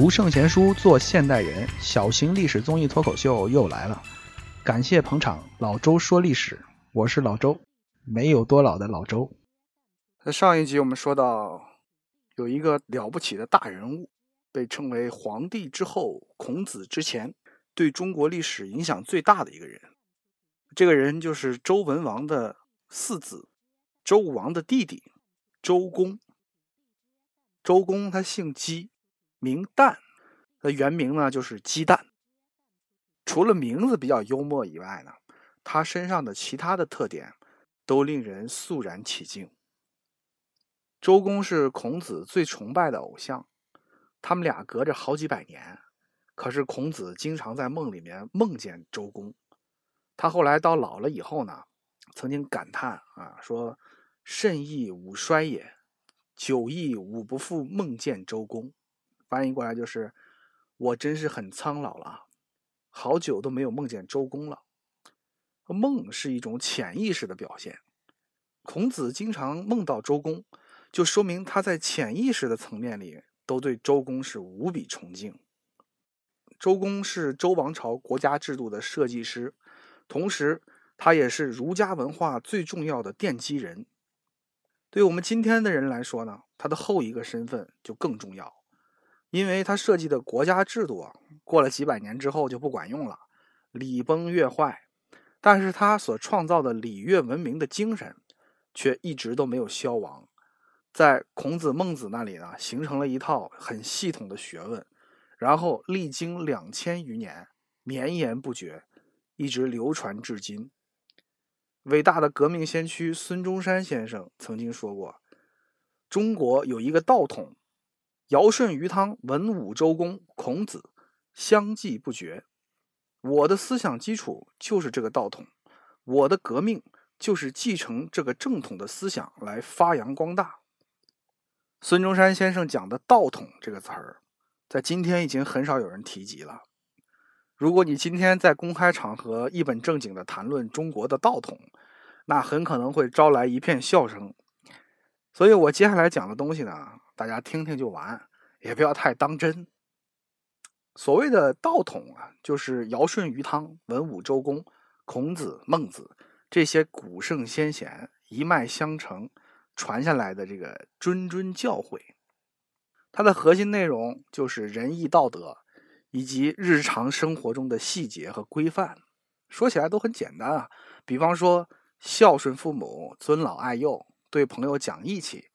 读圣贤书，做现代人，小型历史综艺脱口秀又来了。感谢捧场，老周说历史，我是老周，没有多老的老周。在上一集我们说到，有一个了不起的大人物，被称为皇帝之后、孔子之前，对中国历史影响最大的一个人。这个人就是周文王的四子，周武王的弟弟周公。周公他姓姬，名旦，他原名呢就是鸡蛋。除了名字比较幽默以外呢，他身上的其他的特点都令人肃然起敬。周公是孔子最崇拜的偶像，他们俩隔着好几百年，可是孔子经常在梦里面梦见周公。他后来到老了以后呢，曾经感叹啊说：“甚亦吾衰也，久亦吾不复梦见周公。”翻译过来就是：“我真是很苍老了。”好久都没有梦见周公了。梦是一种潜意识的表现。孔子经常梦到周公，就说明他在潜意识的层面里都对周公是无比崇敬。周公是周王朝国家制度的设计师，同时他也是儒家文化最重要的奠基人。对我们今天的人来说呢，他的后一个身份就更重要。因为他设计的国家制度啊，过了几百年之后就不管用了，礼崩乐坏。但是他所创造的礼乐文明的精神，却一直都没有消亡，在孔子、孟子那里呢，形成了一套很系统的学问，然后历经两千余年，绵延不绝，一直流传至今。伟大的革命先驱孙中山先生曾经说过：“中国有一个道统。”尧舜禹汤文武周公孔子相继不绝，我的思想基础就是这个道统，我的革命就是继承这个正统的思想来发扬光大。孙中山先生讲的“道统”这个词儿，在今天已经很少有人提及了。如果你今天在公开场合一本正经的谈论中国的道统，那很可能会招来一片笑声。所以我接下来讲的东西呢？大家听听就完，也不要太当真。所谓的道统啊，就是尧舜禹汤文武周公孔子孟子这些古圣先贤一脉相承传下来的这个谆谆教诲。它的核心内容就是仁义道德以及日常生活中的细节和规范。说起来都很简单啊，比方说孝顺父母、尊老爱幼、对朋友讲义气。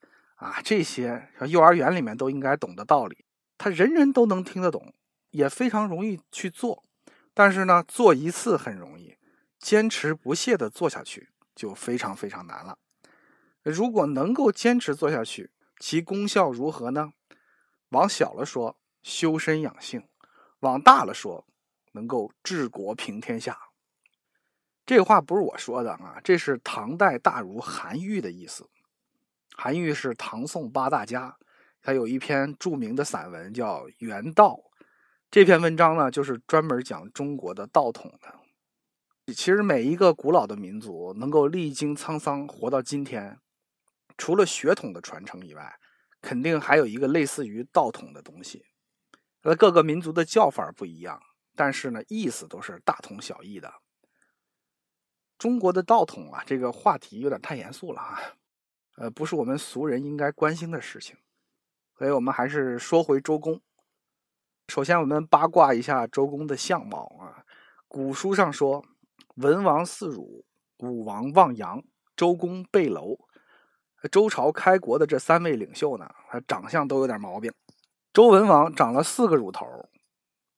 啊，这些幼儿园里面都应该懂的道理，他人人都能听得懂，也非常容易去做。但是呢，做一次很容易，坚持不懈的做下去就非常非常难了。如果能够坚持做下去，其功效如何呢？往小了说，修身养性；往大了说，能够治国平天下。这话不是我说的啊，这是唐代大儒韩愈的意思。韩愈是唐宋八大家，他有一篇著名的散文叫《原道》，这篇文章呢就是专门讲中国的道统的。其实每一个古老的民族能够历经沧桑活到今天，除了血统的传承以外，肯定还有一个类似于道统的东西。那，各个民族的叫法不一样，但是呢意思都是大同小异的。中国的道统啊，这个话题有点太严肃了啊。呃，不是我们俗人应该关心的事情，所以我们还是说回周公。首先，我们八卦一下周公的相貌啊。古书上说，文王嗣汝，武王望阳，周公背楼。周朝开国的这三位领袖呢，他长相都有点毛病。周文王长了四个乳头，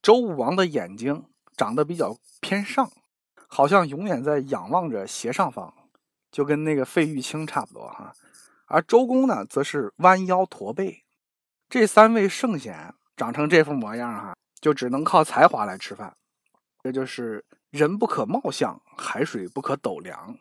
周武王的眼睛长得比较偏上，好像永远在仰望着斜上方，就跟那个费玉清差不多哈。而周公呢，则是弯腰驼背。这三位圣贤长成这副模样，哈，就只能靠才华来吃饭。这就是人不可貌相，海水不可斗量。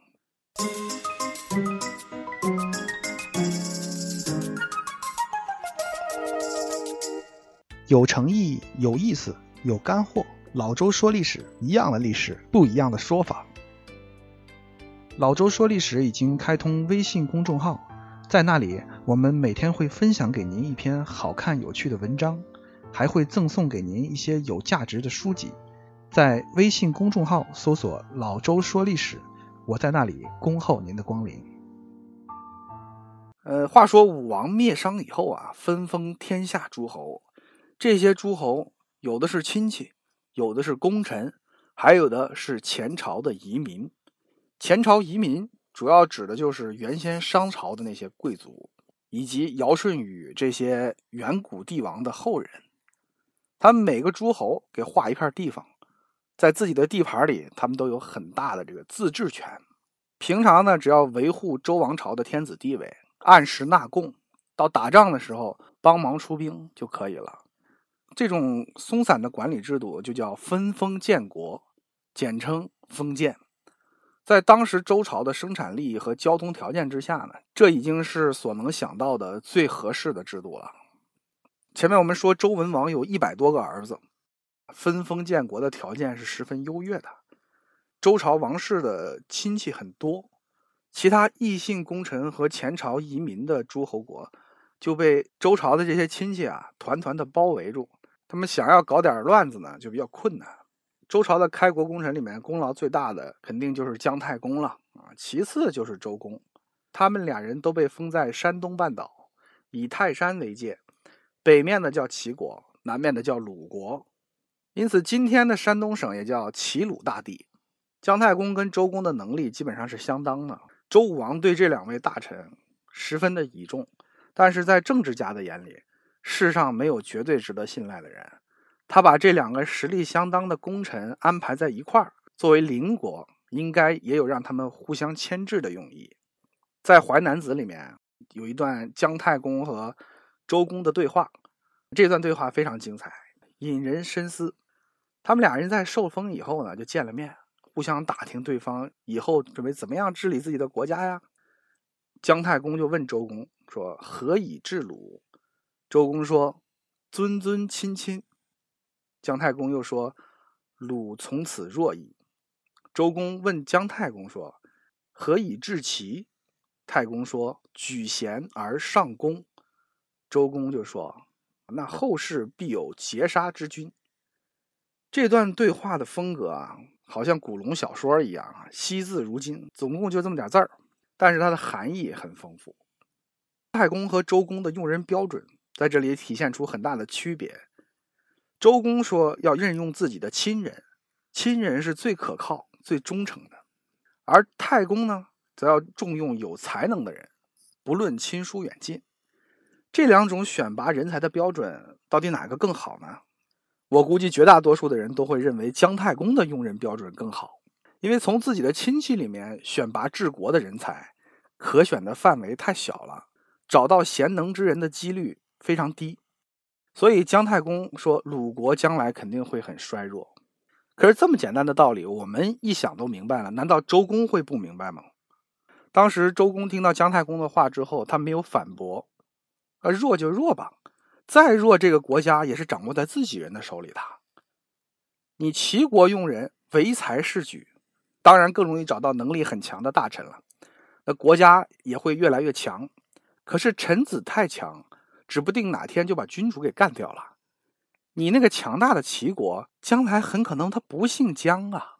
有诚意，有意思，有干货。老周说历史，一样的历史，不一样的说法。老周说历史已经开通微信公众号。在那里，我们每天会分享给您一篇好看有趣的文章，还会赠送给您一些有价值的书籍。在微信公众号搜索“老周说历史”，我在那里恭候您的光临。呃，话说武王灭商以后啊，分封天下诸侯，这些诸侯有的是亲戚，有的是功臣，还有的是前朝的移民。前朝移民主要指的就是原先商朝的那些贵族，以及尧舜禹这些远古帝王的后人。他们每个诸侯给划一片地方。在自己的地盘里，他们都有很大的这个自治权。平常呢，只要维护周王朝的天子地位，按时纳贡，到打仗的时候帮忙出兵就可以了。这种松散的管理制度就叫分封建国，简称封建。在当时周朝的生产力和交通条件之下呢，这已经是所能想到的最合适的制度了。前面我们说周文王有一百多个儿子。分封建国的条件是十分优越的，周朝王室的亲戚很多，其他异姓功臣和前朝移民的诸侯国就被周朝的这些亲戚啊团团的包围住，他们想要搞点乱子呢就比较困难。周朝的开国功臣里面功劳最大的肯定就是姜太公了啊，其次就是周公，他们俩人都被封在山东半岛，以泰山为界，北面的叫齐国，南面的叫鲁国。因此，今天的山东省也叫齐鲁大地。姜太公跟周公的能力基本上是相当的。周武王对这两位大臣十分的倚重，但是在政治家的眼里，世上没有绝对值得信赖的人。他把这两个实力相当的功臣安排在一块儿，作为邻国，应该也有让他们互相牵制的用意。在《淮南子》里面有一段姜太公和周公的对话，这段对话非常精彩，引人深思。他们俩人在受封以后呢，就见了面，互相打听对方以后准备怎么样治理自己的国家呀。姜太公就问周公说：“何以治鲁？”周公说：“尊尊亲亲。”姜太公又说：“鲁从此弱矣。”周公问姜太公说：“何以治齐？”太公说：“举贤而上公。”周公就说：“那后世必有劫杀之君。”这段对话的风格啊，好像古龙小说一样啊，惜字如金，总共就这么点字儿，但是它的含义很丰富。太公和周公的用人标准在这里体现出很大的区别。周公说要任用自己的亲人，亲人是最可靠、最忠诚的；而太公呢，则要重用有才能的人，不论亲疏远近。这两种选拔人才的标准，到底哪个更好呢？我估计绝大多数的人都会认为姜太公的用人标准更好，因为从自己的亲戚里面选拔治国的人才，可选的范围太小了，找到贤能之人的几率非常低。所以姜太公说鲁国将来肯定会很衰弱。可是这么简单的道理，我们一想都明白了，难道周公会不明白吗？当时周公听到姜太公的话之后，他没有反驳，呃，弱就弱吧。再弱，这个国家也是掌握在自己人的手里的。你齐国用人唯才是举，当然更容易找到能力很强的大臣了，那国家也会越来越强。可是臣子太强，指不定哪天就把君主给干掉了。你那个强大的齐国，将来很可能他不姓姜啊。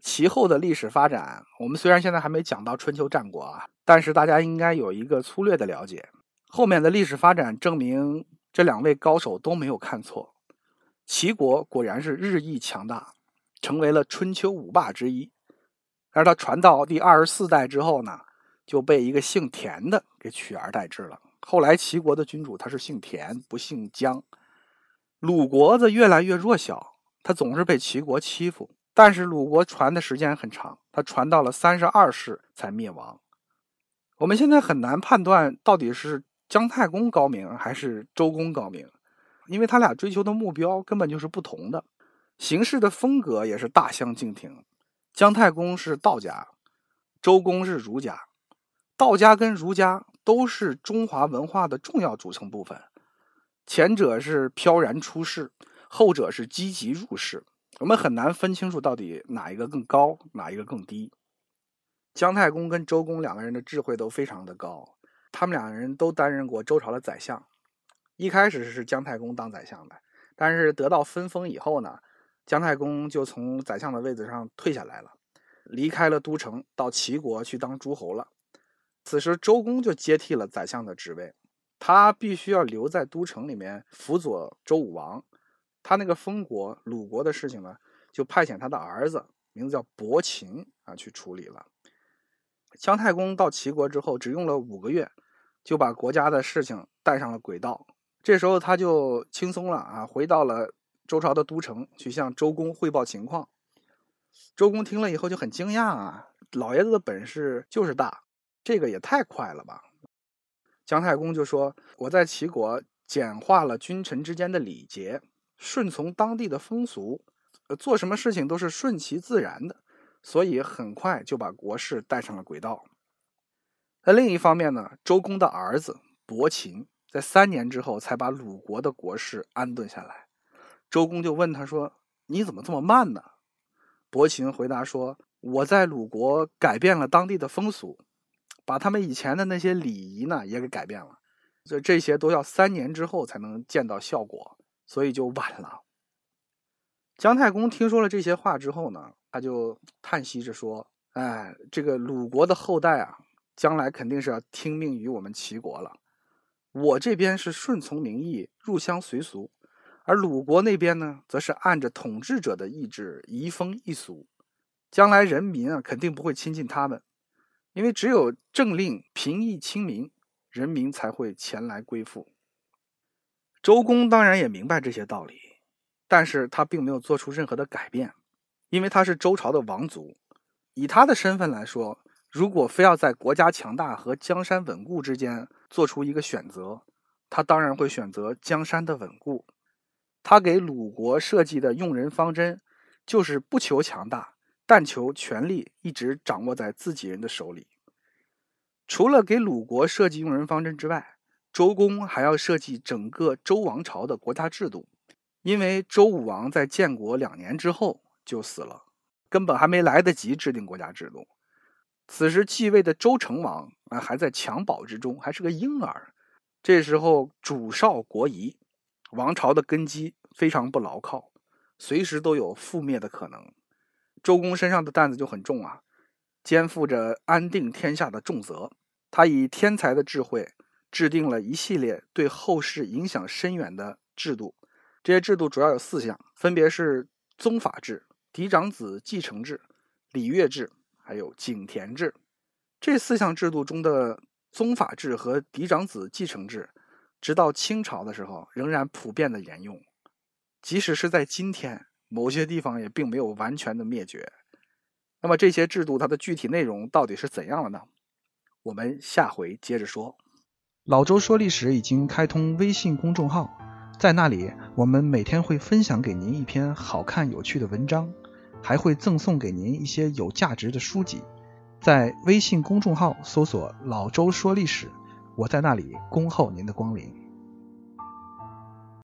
其后的历史发展，我们虽然现在还没讲到春秋战国啊，但是大家应该有一个粗略的了解。后面的历史发展证明，这两位高手都没有看错。齐国果然是日益强大，成为了春秋五霸之一。而他传到第二十四代之后呢，就被一个姓田的给取而代之了。后来齐国的君主他是姓田，不姓姜。鲁国则越来越弱小，他总是被齐国欺负。但是鲁国传的时间很长，他传到了三十二世才灭亡。我们现在很难判断到底是。姜太公高明还是周公高明？因为他俩追求的目标根本就是不同的，行事的风格也是大相径庭。姜太公是道家，周公是儒家。道家跟儒家都是中华文化的重要组成部分，前者是飘然出世，后者是积极入世。我们很难分清楚到底哪一个更高，哪一个更低。姜太公跟周公两个人的智慧都非常的高。他们两个人都担任过周朝的宰相，一开始是姜太公当宰相的，但是得到分封以后呢，姜太公就从宰相的位子上退下来了，离开了都城，到齐国去当诸侯了。此时周公就接替了宰相的职位，他必须要留在都城里面辅佐周武王。他那个封国鲁国的事情呢，就派遣他的儿子，名字叫伯禽啊，去处理了。姜太公到齐国之后，只用了五个月，就把国家的事情带上了轨道。这时候他就轻松了啊，回到了周朝的都城，去向周公汇报情况。周公听了以后就很惊讶啊，老爷子的本事就是大。这个也太快了吧！姜太公就说：“我在齐国简化了君臣之间的礼节，顺从当地的风俗，做什么事情都是顺其自然的，所以很快就把国事带上了轨道。”那另一方面呢，周公的儿子伯禽在三年之后才把鲁国的国事安顿下来。周公就问他说：“你怎么这么慢呢？”伯禽回答说：“我在鲁国改变了当地的风俗。”把他们以前的那些礼仪呢也给改变了，所以这些都要三年之后才能见到效果，所以就晚了。姜太公听说了这些话之后呢，他就叹息着说：“哎，这个鲁国的后代啊，将来肯定是要听命于我们齐国了。我这边是顺从民意，入乡随俗，而鲁国那边呢，则是按着统治者的意志，移风易俗。将来人民啊，肯定不会亲近他们。”因为只有政令平易亲民，人民才会前来归附。周公当然也明白这些道理，但是他并没有做出任何的改变，因为他是周朝的王族。以他的身份来说，如果非要在国家强大和江山稳固之间做出一个选择，他当然会选择江山的稳固。他给鲁国设计的用人方针，就是不求强大。但求权力一直掌握在自己人的手里。除了给鲁国设计用人方针之外，周公还要设计整个周王朝的国家制度。因为周武王在建国两年之后就死了，根本还没来得及制定国家制度。此时继位的周成王啊，还在襁褓之中，还是个婴儿。这时候主少国疑，王朝的根基非常不牢靠，随时都有覆灭的可能。周公身上的担子就很重啊，肩负着安定天下的重责。他以天才的智慧，制定了一系列对后世影响深远的制度。这些制度主要有四项，分别是宗法制、嫡长子继承制、礼乐制，还有井田制。这四项制度中的宗法制和嫡长子继承制，直到清朝的时候仍然普遍的沿用，即使是在今天。某些地方也并没有完全的灭绝，那么这些制度它的具体内容到底是怎样了呢？我们下回接着说。老周说历史已经开通微信公众号，在那里我们每天会分享给您一篇好看有趣的文章，还会赠送给您一些有价值的书籍。在微信公众号搜索“老周说历史”，我在那里恭候您的光临。